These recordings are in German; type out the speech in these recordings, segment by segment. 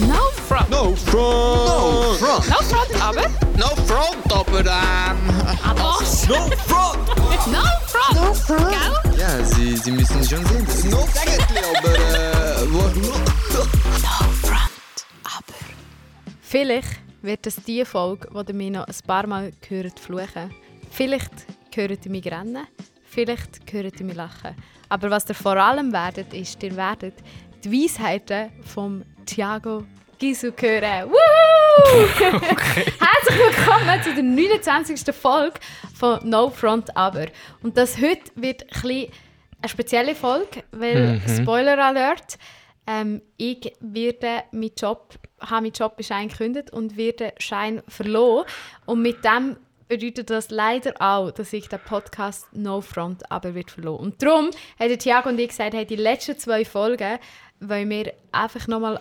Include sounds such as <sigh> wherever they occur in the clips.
No front. No front! No front! No front, aber. No front, aber ähm... Aber was? No front! No front. No front. Gell? Ja, Sie, Sie müssen schon sehen, das No Sägetli, aber äh... No front, aber. Vielleicht wird das die Folge, die ihr mich noch ein paar Mal gehört fluchen. Vielleicht gehört ihr mich rennen, vielleicht gehört ihr mich lachen. Aber was ihr vor allem werdet, ist, ihr werdet die Weisheiten vom Thiago Gisu hören. Woohoo! <laughs> Herzlich willkommen zu der 29. Folge von No Front Aber. Und das heute wird ein eine spezielle Folge, weil Spoiler Alert. Ähm, ich werde meinen Job, habe meinen Job bei Schein gekündigt und werde Schein verloren. Und mit dem bedeutet das leider auch, dass ich den Podcast No Front aber wird verloren. Und darum haben Thiago und ich gesagt, hey, die letzten zwei Folgen wollen wir einfach nochmal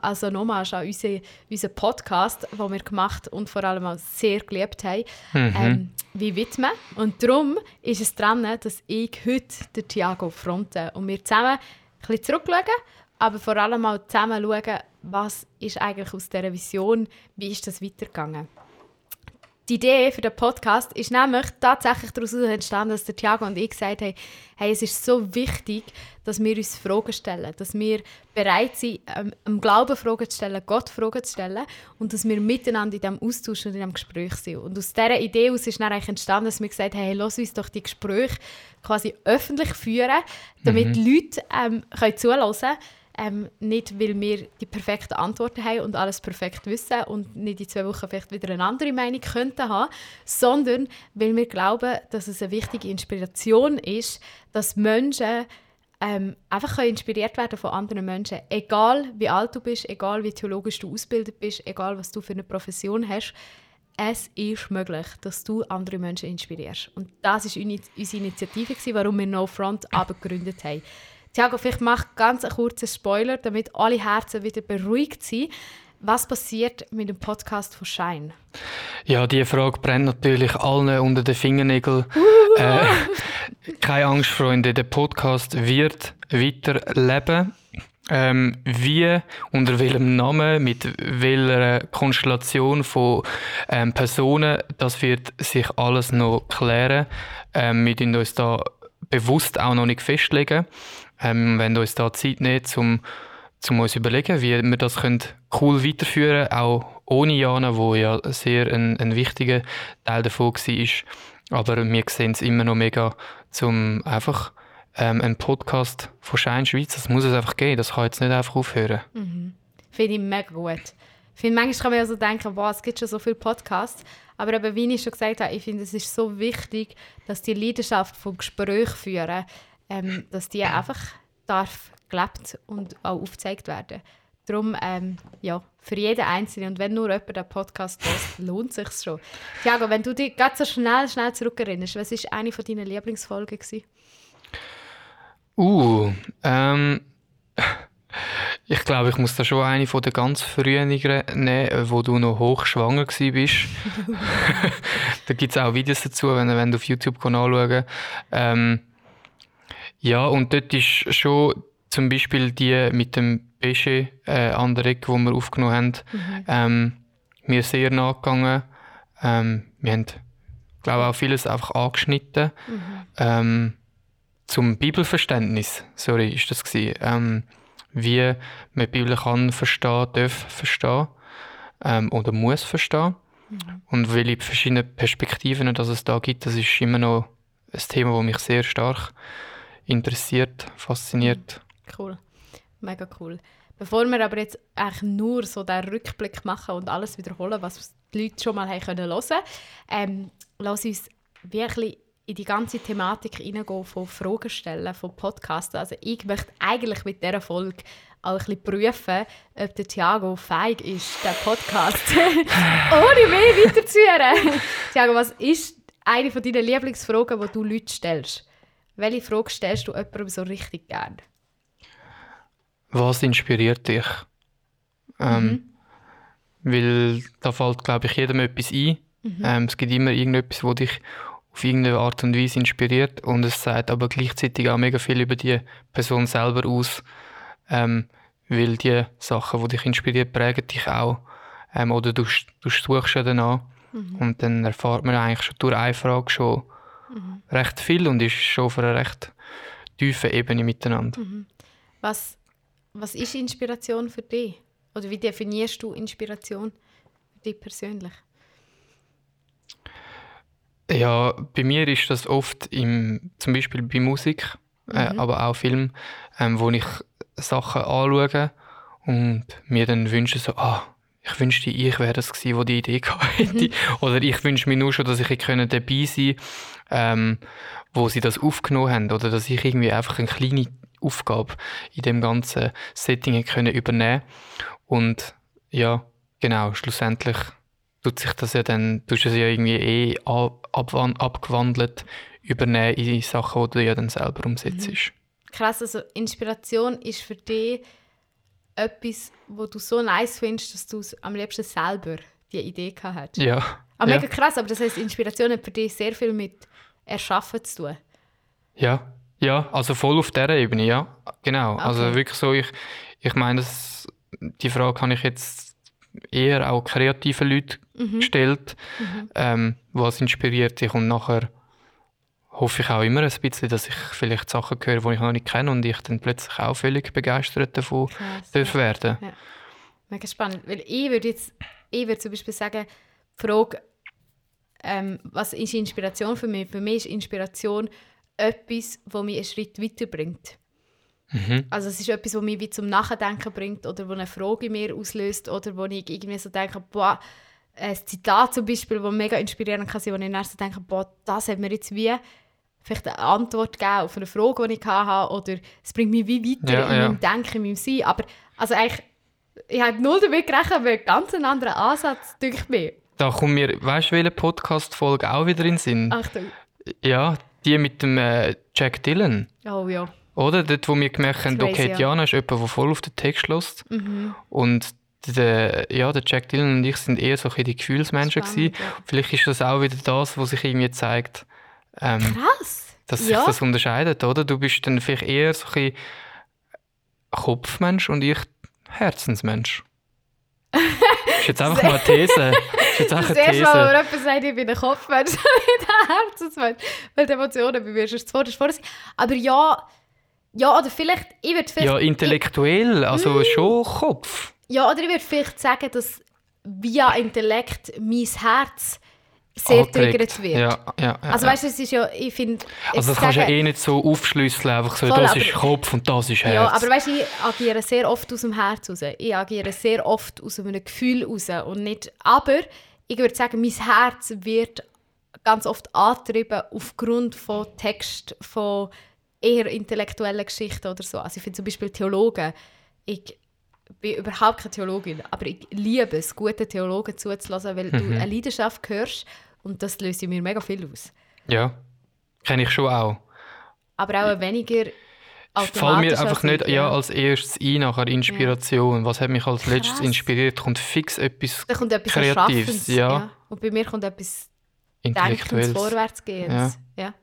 also nochmal an unseren, unseren Podcast, den wir gemacht und vor allem auch sehr geliebt haben, ähm, wie widmen. Und darum ist es dran, dass ich heute den Thiago fronte und wir zusammen ein bisschen zurückschauen, aber vor allem auch zusammen schauen, was ist eigentlich aus dieser Vision, wie ist das weitergegangen. Die Idee für den Podcast ist nämlich tatsächlich daraus entstanden, dass der Thiago und ich gesagt haben, hey, es ist so wichtig, dass wir uns Fragen stellen, dass wir bereit sind, ähm, Glauben Fragen zu stellen, Gott Fragen zu stellen und dass wir miteinander in diesem Austausch und in diesem Gespräch sind. Und aus dieser Idee aus ist dann eigentlich entstanden, dass wir gesagt haben, hey, lass uns doch die Gespräche quasi öffentlich führen, damit die Leute ähm, können zuhören können. Ähm, nicht, weil wir die perfekten Antworten haben und alles perfekt wissen und nicht in zwei Wochen vielleicht wieder eine andere Meinung könnten haben, sondern weil wir glauben, dass es eine wichtige Inspiration ist, dass Menschen ähm, einfach können inspiriert werden von anderen Menschen. Egal wie alt du bist, egal wie theologisch du ausgebildet bist, egal was du für eine Profession hast, es ist möglich, dass du andere Menschen inspirierst. Und das ist uni- unsere Initiative, warum wir No Front aber gegründet haben. Thiago, vielleicht mach ganz einen kurzen Spoiler, damit alle Herzen wieder beruhigt sind. Was passiert mit dem Podcast von Shine? Ja, die Frage brennt natürlich allen unter den Fingernägeln. äh, keine Angst, Freunde, der Podcast wird weiterleben. Ähm, wie, unter welchem Namen, mit welcher Konstellation von ähm, Personen, das wird sich alles noch klären. Ähm, wir uns da bewusst auch noch nicht festlegen. Ähm, wenn uns da Zeit nehmen, um zum uns überlegen, wie wir das können cool weiterführen können, auch ohne Jana, wo ja sehr ein, ein wichtiger Teil davon war. Aber wir sehen es immer noch mega, zum einfach ähm, einen Podcast von Schein Schweiz, das muss es einfach geben, das kann jetzt nicht einfach aufhören. Finde ich mega gut. Finde, manchmal kann man ja so denken, boah, es gibt schon so viele Podcasts. Aber eben, wie ich schon gesagt habe, ich finde, es ist so wichtig, dass die Leidenschaft vom Gespräch führen, ähm, dass die einfach darf gelebt und auch aufgezeigt werden. Darum, ähm, ja, für jeden Einzelnen. Und wenn nur jemand den Podcast hört, lohnt es sich schon. Thiago, wenn du dich ganz so schnell, schnell zurückerinnerst, was war eine von deinen Lieblingsfolgen? Gewesen? Uh, ähm, <laughs> ich glaube, ich muss da schon eine von den ganz frühen nehmen, wo du noch hochschwanger bist. <laughs> <laughs> da gibt es auch Videos dazu, wenn, wenn du auf YouTube anschauen ähm, Ja, und dort ist schon zum Beispiel die mit dem Pesche äh, Anderek, wo wir aufgenommen haben, ähm, mir sehr nachgegangen. Ähm, wir haben, glaube auch vieles einfach angeschnitten. Ähm, zum Bibelverständnis, sorry, ist das gewesen, ähm, wie man die Bibel kann verstehen, darf verstehen ähm, oder muss verstehen und welche verschiedenen Perspektiven dass es da gibt, das ist immer noch ein Thema, das mich sehr stark interessiert, fasziniert. Cool. Mega cool. Bevor wir aber jetzt eigentlich nur so den Rückblick machen und alles wiederholen, was die Leute schon mal haben können hören, ähm, lass uns wirklich in die ganze Thematik hineingehen von Fragen stellen, von Podcasts. Also ich möchte eigentlich mit dieser Folge auch ein bisschen prüfen, ob der Thiago feig ist, den Podcast <laughs> ohne mehr weiterzuführen. Thiago, was ist eine von deinen Lieblingsfragen, die du Leuten stellst? Welche Frage stellst du jemandem so richtig gern? Was inspiriert dich? Ähm, Weil da fällt, glaube ich, jedem etwas ein. Ähm, es gibt immer irgendetwas, das dich auf irgendeine Art und Weise inspiriert und es sagt aber gleichzeitig auch mega viel über die Person selber aus, ähm, weil die Sachen, die dich inspirieren, prägen dich auch. Ähm, oder du, du suchst ja danach und dann erfahrt man eigentlich schon durch eine Frage schon recht viel und ist schon auf einer recht tiefen Ebene miteinander. Was, was ist Inspiration für dich? Oder wie definierst du Inspiration für dich persönlich? Ja, bei mir ist das oft im, zum Beispiel bei Musik, äh, aber auch Film, ähm, wo ich Sachen anschaue und mir dann wünsche so, ah, ich wünschte, ich wäre das gewesen, wo die Idee <laughs> gehabt hätte. Oder ich wünsche mir nur schon, dass ich dabei sein ähm, wo sie das aufgenommen haben. Oder dass ich irgendwie einfach eine kleine Aufgabe in dem ganzen Setting können übernehmen Und ja, genau, schlussendlich tut sich das ja dann, tust du es ja irgendwie eh ab, abgewandelt übernehmen in die Sachen, die du ja dann selber umsetzt. Krass, also Inspiration ist für dich etwas, wo du so nice findest, dass du es am liebsten selber die Idee gehabt hast. Ja. Aber ja. mega krass, aber das heißt, Inspiration hat für dich sehr viel mit Erschaffen zu tun. Ja, ja, also voll auf dieser Ebene, ja. Genau. Also Okay. wirklich so, ich, ich meine, das, die Frage habe ich jetzt eher auch kreativen Leuten Mhm. gestellt. Ähm, was inspiriert dich? Und nachher hoffe ich auch immer ein bisschen, dass ich vielleicht Sachen höre, die ich noch nicht kenne und ich dann plötzlich auch völlig begeistert davon Krass, werden. Mega spannend. Weil ich würde jetzt, ich würde zum Beispiel sagen, die Frage, ähm, was ist Inspiration für mich? Für mich ist Inspiration etwas, das mich einen Schritt weiterbringt. Mhm. Also es ist etwas, das mich wie zum Nachdenken bringt oder wo eine Frage in mir auslöst oder wo ich irgendwie so denke, boah, ein Zitat zum Beispiel, das mega inspirierend kann sein, wo ich dann so denke, boah, das hat mir jetzt wie vielleicht eine Antwort gegeben auf eine Frage, die ich hatte oder es bringt mich wie weiter Ja, in ja. meinem Denken, in meinem Sein. Aber also eigentlich, ich habe null damit gerechnet, einen ganz anderen Ansatz, denke ich mir. Da kommt mir, weißt du, welche Podcast-Folge auch wieder in den Sinn? Achtung. Ja, die mit dem äh, Jack Dylan. Oh ja. Oder? Dort, wo wir gemerkt haben, okay, ja. Diana ist jemand, der voll auf den Text lässt. Und der, ja, der Jack Dylan und ich sind eher so ein die Gefühlsmenschen. Spannend, ja. Vielleicht ist das auch wieder das, was sich irgendwie zeigt, ähm, Krass. dass sich ja. das unterscheidet, oder? Du bist dann vielleicht eher so ein Kopfmensch und ich Herzensmensch. Das <laughs> ist jetzt einfach mal eine These. Das ist jetzt einfach Das eine erste Mal, These. wenn jemand sagt, ich bin ein Kopfmensch, <laughs> nicht ein Herzensmensch. Weil die Emotionen bei mir zuvor das vorher sind. Aber ja, ja, oder vielleicht, ich würde vielleicht... Ja, intellektuell, also Mm. schon Kopf. Ja, oder ich würde vielleicht sagen, dass via Intellekt mein Herz sehr triggert wird. Ja, ja, ja, Also weißt du, es ist ja, ich finde... Also das kannst du ja eh nicht so aufschlüsseln, einfach so, Voll, das ist Kopf und das ist Herz. Ja, aber weißt du, ich agiere sehr oft aus dem Herz raus. Ich agiere sehr oft aus einem Gefühl raus und nicht... Aber ich würde sagen, mein Herz wird ganz oft angetrieben aufgrund von Text, von eher intellektuellen Geschichten oder so. Also ich finde zum Beispiel Theologen, ich bin überhaupt keine Theologin, aber ich liebe es, gute Theologen zuzulassen, weil du eine Leidenschaft hörst und das löst mir mega viel aus. Ja, kenne ich schon auch. Aber auch ein weniger Fall mir einfach nicht ich, ja, als erstes ein, nachher Inspiration. Was hat mich als letztes Krass. inspiriert? Kommt fix etwas Da kommt etwas Kreatives, Erschaffendes. ja. Und bei mir kommt etwas Denkens, Intellektuelles. Vorwärtsgehendes. Ja.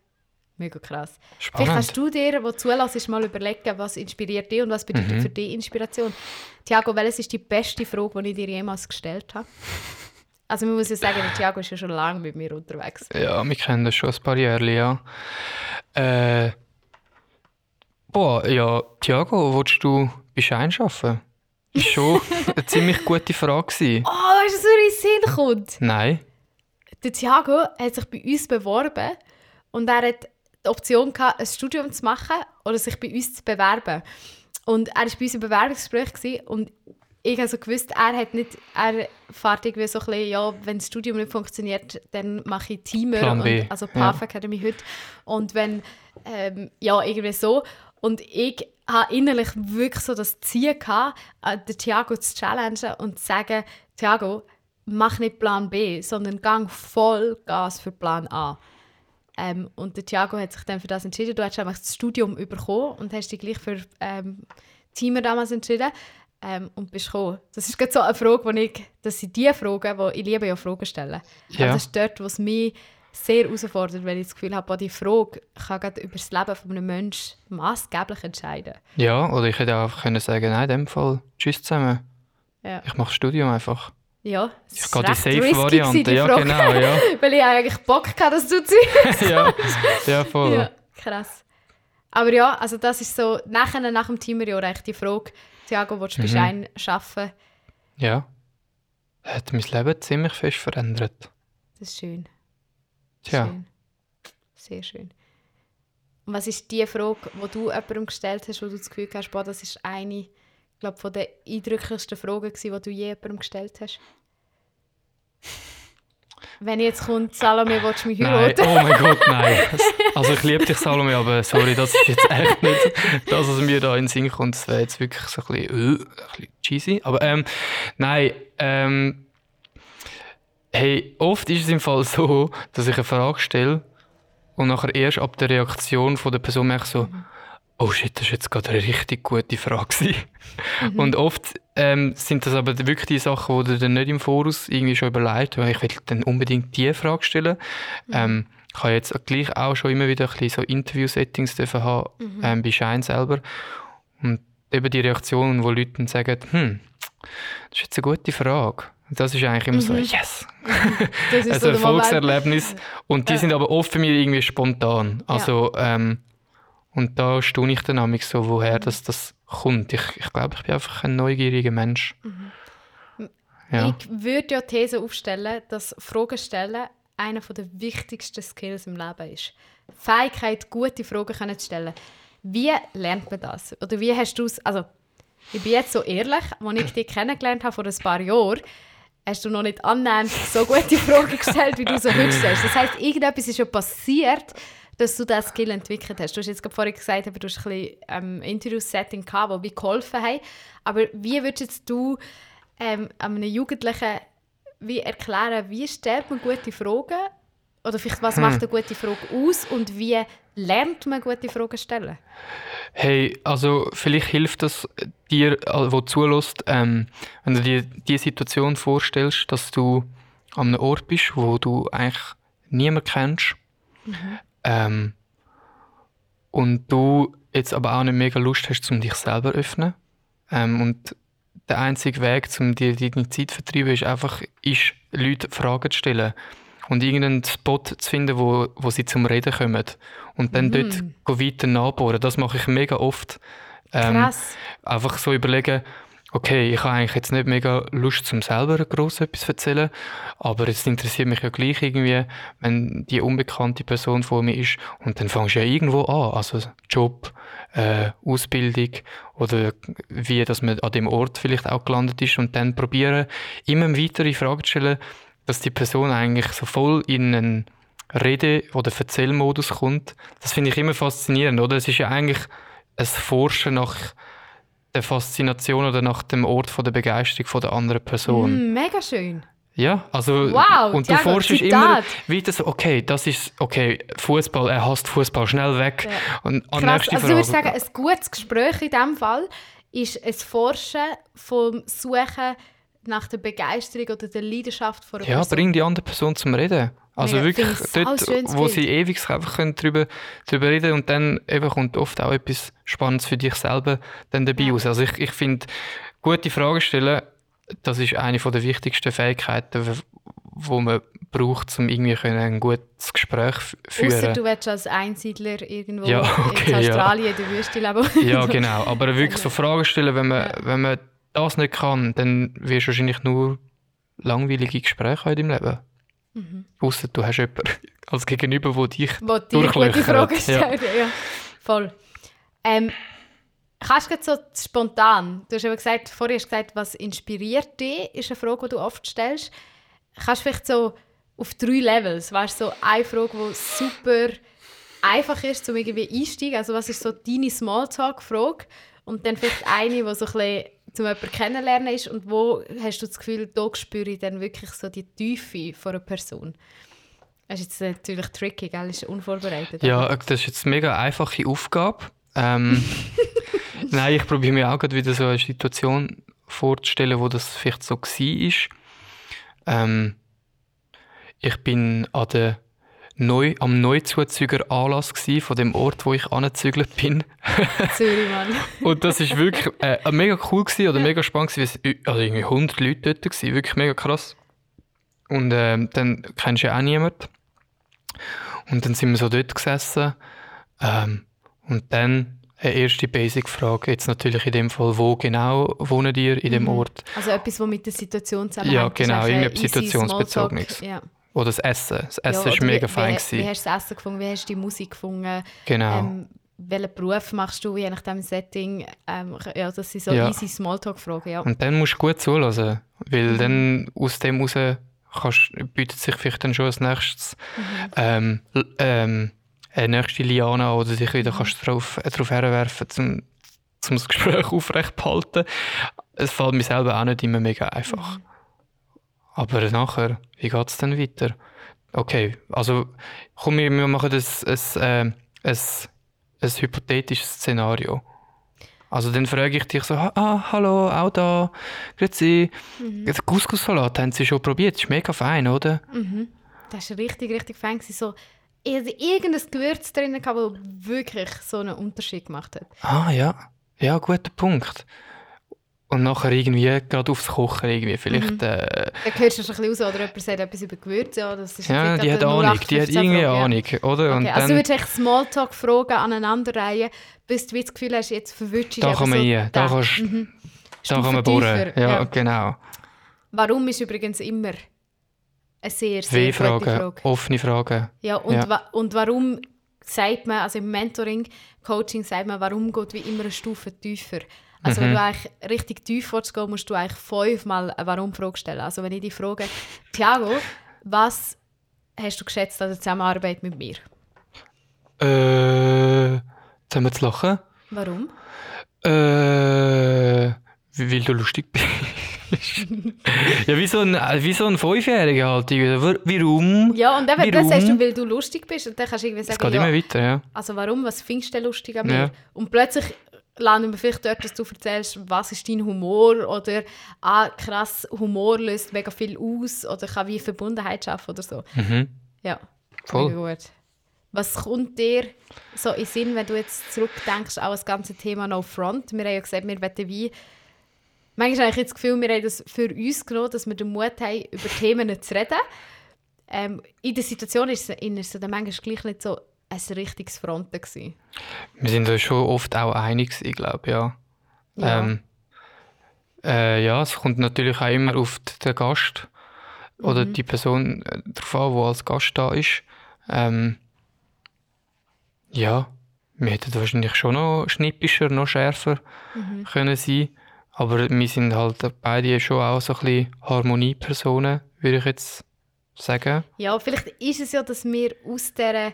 Mega krass. Vielleicht Spannend. kannst du dir, wo du zulässt, mal überlegen, was inspiriert dich und was bedeutet Mhm. für dich Inspiration. Thiago, welches ist die beste Frage, die ich dir jemals gestellt habe? Also man muss ja sagen, der Thiago ist ja schon lange mit mir unterwegs. Ja, wir kennen das schon ein paar Jahre, ja. Äh, boah, ja, Thiago, willst du bei Schein arbeiten? Ist schon <laughs> eine ziemlich gute Frage gewesen. Oh, weißt du, was mir in den Sinn kommt? Nein. Der Thiago hat sich bei uns beworben und er hat die Option gehabt, ein Studium zu machen oder sich bei uns zu bewerben. Und er war bei uns im Bewerbungsgespräch gewesen und ich habe so gewusst, er hat nicht, er fährt irgendwie so ein bisschen, ja, wenn das Studium nicht funktioniert, dann mache ich Teamer, und, also ja. PAF Academy heute. Und wenn, ähm, ja, irgendwie so. Und ich habe innerlich wirklich so das Ziel gehabt, äh, den Thiago zu challengen und zu sagen, Thiago, mach nicht Plan B, sondern gang voll Gas für Plan A. Ähm, und der Thiago hat sich dann für das entschieden. Du hast einfach das Studium bekommen und hast dich gleich für ähm, Teamer damals entschieden ähm, und bist gekommen. Das ist gerade so eine Frage, wo ich, das sind die Fragen, wo ich liebe ja Fragen stellen. Ja. Also das ist dort, wo es mich sehr herausfordernd, weil ich das Gefühl habe, die Frage kann gerade über das Leben von einem Menschen maßgeblich entscheiden. Ja, oder ich hätte auch einfach können sagen, nein, in dem Fall, tschüss zusammen. Ja, Ich mache das Studium einfach. Ja es ist gehe die Safe-Variante. Ja, genau, ja. <laughs> weil ich eigentlich Bock hatte, das zu ziehen. <laughs> ja. ja, voll. Ja, krass. Aber ja, also das ist so, nachher, nach dem Teamerjahr eigentlich die Frage, Thiago, willst du Mhm. Beschein arbeiten? Ja. Hat mein Leben ziemlich fest verändert. Das ist schön. Tja. Schön. Sehr schön. Und was ist die Frage, die du jemandem gestellt hast, wo du das Gefühl hast, boah, das ist eine, glaube, von den eindrücklichsten Fragen gewesen, die du je jemandem gestellt hast? <laughs> Wenn jetzt kommt, Salome, willst du mich Nein, heiraten? oh mein Gott, nein. <laughs> Also ich liebe dich, Salome, aber sorry, das ist jetzt echt nicht das, was mir da in den Sinn kommt. Das wäre jetzt wirklich so ein bisschen, äh, ein bisschen cheesy. Aber ähm, nein, ähm, hey, oft ist es im Fall so, dass ich eine Frage stelle und nachher erst ab der Reaktion von der Person merke ich so, oh shit, das ist jetzt gerade eine richtig gute Frage gewesen. Und oft ähm, sind das aber wirklich die Sachen, die du dann nicht im Voraus irgendwie schon überlegt hast, ich will dann unbedingt diese Frage stellen. Ähm, ich habe jetzt gleich auch schon immer wieder ein bisschen so Interview-Settings dürfen haben, ähm, bei Shine selber. Und eben die Reaktionen, wo Leute sagen, hm, das ist jetzt eine gute Frage. Das ist eigentlich immer so, yes, Das ist ein <laughs> so Moment. Erfolgserlebnis. Und die Ja. sind aber oft für mich irgendwie spontan. Also, ähm, und da staune ich dann nämlich so, woher das, das kommt. Ich, ich glaube, ich bin einfach ein neugieriger Mensch. Ja. Ich würde ja die These aufstellen, dass Fragen stellen einer der wichtigsten Skills im Leben ist. Fähigkeit, gute Fragen können zu stellen. Wie lernt man das? Oder wie hast du es, also ich bin jetzt so ehrlich, als ich dich kennengelernt habe vor ein paar Jahren, hast du noch nicht annähernd so gute <laughs> Fragen gestellt, wie du so heute stellst. Das heisst, irgendetwas ist ja passiert, dass du diesen Skill entwickelt hast. Du hast jetzt gerade vorhin gesagt, aber du hast ein bisschen ähm, Interview-Setting gehabt, das wie geholfen hat. Aber wie würdest du ähm, einem Jugendlichen wie erklären, wie stellt man gute Fragen? Oder vielleicht, was Hm. macht eine gute Frage aus und wie lernt man gute Fragen stellen? Hey, also vielleicht hilft das dir, äh, wo zulässt, ähm, wenn du dir die Situation vorstellst, dass du an einem Ort bist, wo du eigentlich niemanden kennst ähm, und du jetzt aber auch nicht mega Lust hast, um dich selber zu öffnen ähm, und der einzige Weg, um dir deine Zeit zu vertreiben, ist einfach, ist, Leute Fragen zu stellen und irgendeinen Spot zu finden, wo, wo sie zum Reden kommen und dann dort go weiter nachbohren. Das mache ich mega oft. Ähm, Krass. einfach so überlegen, okay, ich habe eigentlich jetzt nicht mega Lust, zum selber gross etwas zu erzählen, aber es interessiert mich ja gleich irgendwie, wenn die unbekannte Person vor mir ist und dann fangst du ja irgendwo an, also Job, äh, Ausbildung oder wie, dass man an dem Ort vielleicht auch gelandet ist und dann probieren, immer weitere Fragen zu stellen, dass die Person eigentlich so voll in einen Rede- oder Erzählmodus kommt. Das finde ich immer faszinierend, oder? Es ist ja eigentlich ein Forschen nach der Faszination oder nach dem Ort von der Begeisterung von der anderen Person. Mm, mega schön. Ja, also Wow, und du Thiago, forschst Zitat. immer weiter so, okay, das ist okay, Fußball, er hasst Fußball, schnell weg. Ja. Und an Krass. nächste Also ich würde Frage. sagen, ein gutes Gespräch in diesem Fall ist ein Forschen vom Suchen nach der Begeisterung oder der Leidenschaft von einer ja, Person. bring die andere Person zum Reden. Also Mega, wirklich dort, wo Bild. sie ewig einfach können drüber, drüber reden und dann eben kommt oft auch etwas Spannendes für dich selber dann dabei Ja. raus. Also ich, ich finde, gute Fragen stellen, das ist eine der wichtigsten Fähigkeiten, wo man braucht, um irgendwie können ein gutes Gespräch f- Ausser führen. du willst als Einsiedler irgendwo Ja, okay, in ja. Australien in der Wüste leben. Ja, genau. Aber wirklich so Fragen stellen, wenn man, wenn man das nicht kann, dann wirst du wahrscheinlich nur langweilige Gespräche in deinem Leben. Mhm. Ausser du hast jemanden <laughs> als Gegenüber, der dich Wo gute Durchlöchert, Fragen ja. stellt. Ja. Voll. Ähm, kannst du jetzt so spontan, du hast eben gesagt, vorher hast du gesagt, was inspiriert dich, ist eine Frage, die du oft stellst. Kannst du vielleicht so auf drei Levels, weißt du, so eine Frage, die super einfach ist, um irgendwie einsteigen, also was ist so deine Smalltalk-Frage und dann vielleicht eine, die so ein bisschen zum jemanden kennenlernen ist und wo hast du das Gefühl, da spüre ich dann wirklich so die Tiefe von einer Person. Das ist jetzt natürlich tricky, gell? ist unvorbereitet. Ja, aber- äh, das ist jetzt eine mega einfache Aufgabe. Ähm, <laughs> nein, ich probiere mir auch gerade wieder so eine Situation vorzustellen, wo das vielleicht so war. Ähm, ich bin an der neu, am Neuzuzüger Anlass gsi von dem Ort, wo ich angezügelt bin. <laughs> Zürich, Mann. Und das ist wirklich äh, mega cool gewesen, oder mega spannend gewesen, weil es also irgendwie 100 Leute dort gewesen, wirklich mega krass. Und ähm, dann kennst du ja auch niemanden. Und dann sind wir so dort gesessen. Ähm, und dann eine erste Basic-Frage, jetzt natürlich in dem Fall, wo genau wohnen ihr in dem Ort? Also etwas, was mit der Situation zusammenhängt. Ja, genau, irgendetwas Situationsbezogenes. Ja. Oder das Essen. Das Ja, Essen oder war mega wie, fein. Wie, wie hast du das Essen gefunden? Wie hast du die Musik gefunden? genau. Ähm, welchen Beruf machst du, je nach dem Setting? Ähm, ja, das sind so Ja. easy Smalltalk-Fragen, ja. Und dann musst du gut zulassen, weil dann aus dem raus kannst, bietet sich vielleicht dann schon als nächstes ähm, l- ähm, eine nächste Liana oder dich wieder kannst drauf, äh, drauf herwerfen, um, um das Gespräch <laughs> aufrecht zu halten. Es fällt mir selber auch nicht immer mega einfach. Aber nachher, wie geht es dann weiter? Okay, also komm, wir, wir machen das, ein, ein, ein hypothetisches Szenario. Also dann frage ich dich so, «Ah, hallo, auch da, grüezi. Den Couscous-Salat haben Sie schon probiert? Das ist mega fein, oder? Das war richtig, richtig fein. So, ich hatte irgendein Gewürz drin, das wirklich so einen Unterschied gemacht hat. Ah, ja. Ja, guter Punkt. Und nachher irgendwie gerade aufs Kochen irgendwie. Vielleicht, äh, Da hörst du schon ein bisschen raus, oder jemand sagt etwas über Gewürze. Ja, das ist ja, die hat Ahnung, die hat 0815 irgendwie Frage, ja. Ahnung, oder? Und Okay, also du dann, würdest echt Smalltalk-Fragen aneinanderreihen, bis du das Gefühl hast, jetzt verwirrst du da kann man rein, da kannst, da Mhm. Stufe kann man bohren. Ja, ja. genau. Warum ist übrigens immer eine sehr, sehr gute W-Fragen, Frage. offene Fragen. Ja, und, Ja. Wa und warum sagt man, also im Mentoring, Coaching sagt man, warum geht wie immer eine Stufe tiefer? Also Mhm. wenn du eigentlich richtig tief willst gehen, musst du eigentlich fünfmal eine Warum-Frage stellen. Also wenn ich dich frage, Thiago, was hast du geschätzt an der Zusammenarbeit mit mir? Äh, wir zu lachen. Warum? Äh, weil du lustig bist. <laughs> ja, wie so ein, wie so ein Fünfjähriger halt. Warum? Ja, und eben, das sagst du, weil du lustig bist. Und dann kannst du irgendwie Es sagen, geht ja, immer weiter, ja. also warum, was findest du denn lustig an mir? Ja. Und plötzlich landen wir vielleicht dort, dass du erzählst, was ist dein Humor oder ah, krass, Humor löst mega viel aus oder kann wie Verbundenheit schaffen oder so. Mhm. Ja, Voll. gut. Was kommt dir so in Sinn, wenn du jetzt zurückdenkst, auch das ganze Thema No Front? Wir haben ja gesagt, wir wollen wie... Manchmal habe ich jetzt das Gefühl, wir haben das für uns genommen, dass wir den Mut haben, über Themen zu reden. Ähm, in der Situation ist es in es dann manchmal gleich nicht so ein richtiges Fronten gewesen. Wir sind uns schon oft auch einig, ich glaube, ja. Ja. Ähm, äh, ja, es kommt natürlich auch immer auf den Gast oder Mhm. die Person äh, drauf an, die als Gast da ist. Ähm, ja, wir hätten wahrscheinlich schon noch schnippischer, noch schärfer Mhm. können sein. Aber wir sind halt beide schon auch so ein bisschen Harmoniepersonen, würde ich jetzt sagen. Ja, vielleicht ist es ja, dass wir aus dieser,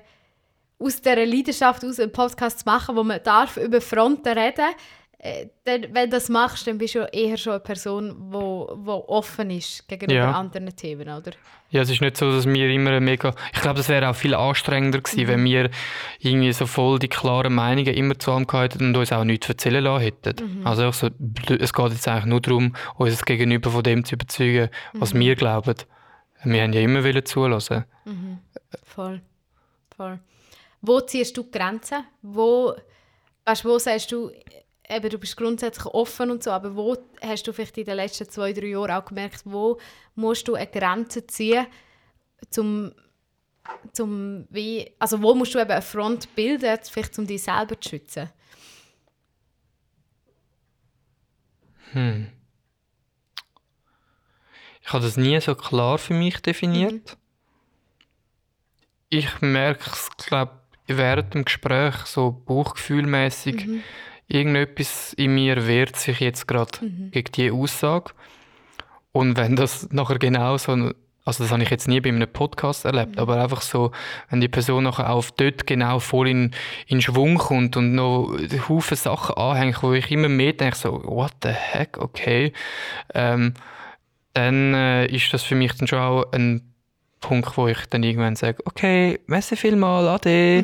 aus dieser Leidenschaft aus einen Podcast zu machen, wo man darf über Fronten reden äh, dann, wenn du das machst, dann bist du eher schon eine Person, die wo, wo offen ist gegenüber Ja. anderen Themen, oder? Ja, es ist nicht so, dass wir immer mega. Ich glaube, das wäre auch viel anstrengender gewesen, wenn wir irgendwie so voll die klaren Meinungen immer zu gehabt hätten und uns auch nichts erzählen lassen hätten. Also auch so, es geht jetzt eigentlich nur darum, uns Gegenüber von dem zu überzeugen, was wir glauben. Wir haben ja immer wollen zulassen. Voll. Voll. Wo ziehst du die Grenzen? Wo, weißt, wo sagst du, eben, du bist grundsätzlich offen und so, aber wo hast du vielleicht in den letzten zwei, drei Jahren auch gemerkt, wo musst du eine Grenze ziehen, zum, zum wie, also wo musst du eben eine Front bilden, vielleicht um dich selber zu schützen? Ich habe das nie so klar für mich definiert. Ich merke es, glaube während dem Gespräch so bauchgefühlmäßig. Irgendetwas in mir wehrt sich jetzt gerade gegen diese Aussage. Und wenn das nachher genau so, also das habe ich jetzt nie bei einem Podcast erlebt, aber einfach so, wenn die Person nachher auf dort genau voll in, in Schwung kommt und noch Haufen Sachen anhängt, wo ich immer mehr denke, so, what the heck, okay. Ähm, dann äh, ist das für mich dann schon auch ein Punkt, wo ich dann irgendwann sage, okay, merci vielmal, ade.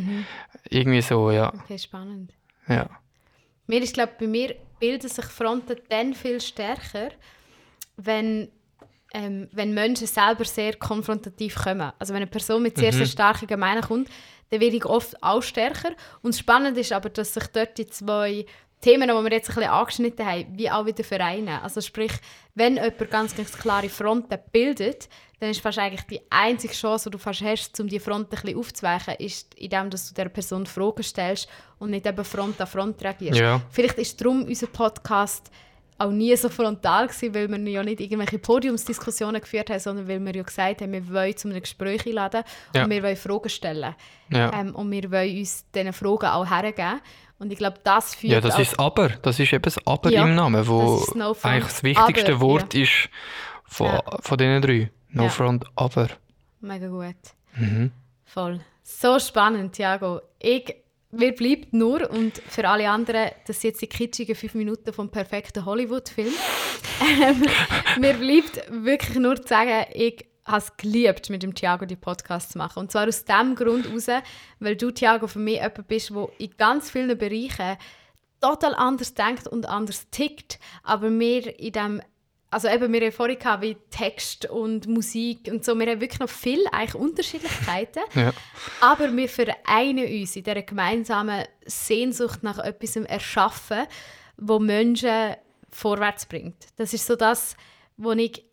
Irgendwie so, ja. Okay, spannend. ja. Mir ist, glaube bei mir bilden sich Fronten dann viel stärker, wenn ähm, wenn Menschen selber sehr konfrontativ kommen. Also wenn eine Person mit sehr, sehr starken Gemeinen kommt, dann werde ich oft auch stärker. Und spannend ist aber, dass sich dort die zwei Themen, die wir jetzt ein bisschen angeschnitten haben, wie auch wieder vereinen. Also sprich, wenn jemand ganz, ganz klare Fronten bildet, dann ist fast eigentlich die einzige Chance, die du fast hast, um die Fronten ein bisschen aufzuweichen, ist, indem dass du der Person Fragen stellst und nicht eben Front an Front reagierst. Ja. Vielleicht ist darum unser Podcast auch nie so frontal gewesen, weil wir ja nicht irgendwelche Podiumsdiskussionen geführt haben, sondern weil wir ja gesagt haben, wir wollen zu einem Gespräch einladen Ja. und wir wollen Fragen stellen. Ja. Ähm, und wir wollen uns diesen Fragen auch hergeben. Und ich glaube, das führt Ja, das ist Aber. Das ist eben das Aber Ja, im Namen, wo das Front, eigentlich das wichtigste Aber, Wort ist von, von diesen drei. No Ja. Front, Aber. mega gut. Mhm. Voll. So spannend, Thiago. Ich, mir bleibt nur, und für alle anderen, das sind jetzt die kitschigen fünf Minuten vom perfekten Hollywood-Film. <laughs> ähm, mir bleibt wirklich nur zu sagen, ich habe es geliebt, mit dem Thiago die Podcast zu machen. Und zwar aus dem Grund heraus, weil du, Thiago, für mich jemand bist, der in ganz vielen Bereichen total anders denkt und anders tickt, aber mir in dem also eben, wir haben vorhin gehabt, wie Text und Musik und so, wir haben wirklich noch viele eigentlich Unterschiedlichkeiten, <laughs> Ja. aber wir vereinen uns in dieser gemeinsamen Sehnsucht nach etwas erschaffen, wo Menschen vorwärts bringt. Das ist so das, was ich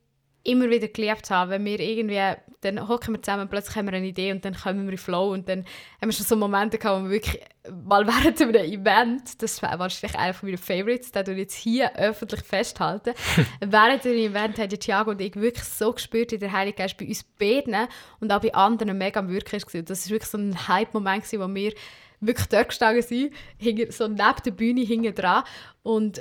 immer wieder geliebt habe, wenn wir irgendwie, dann hocken wir zusammen, plötzlich haben wir eine Idee und dann kommen wir in Flow und dann haben wir schon so Momente gehabt, wo wir wirklich mal <laughs> während einem Event, das war wahrscheinlich einer von meinen Favorites, den ich jetzt hier öffentlich festhalten, <laughs> während einem Event ja Thiago und ich wirklich so gespürt, wie der Heilige Geist bei uns beiden und auch bei anderen mega am Wirken war. Das war wirklich so ein Hype-Moment, wo wir wirklich dort gestanden sind, so neben der Bühne hinten dran und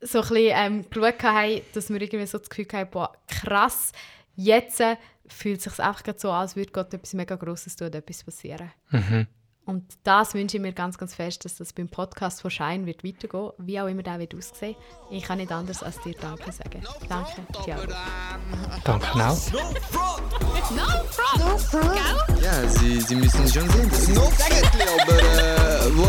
so ein bisschen ähm, geschaut haben, dass wir irgendwie so das Gefühl haben, boah, krass, jetzt äh, fühlt es sich einfach gerade so an, als würde Gott etwas mega Grosses tun und etwas passieren. Mhm. Und das wünsche ich mir ganz, ganz fest, dass das beim Podcast von Schein wird weitergehen, wie auch immer der wird aussehen. Ich kann nicht anders als dir Danke sagen. Danke, Thiago. Danke auch. Ja, Sie, Sie müssen schon sehen, das ist No Säckli, aber äh, wo,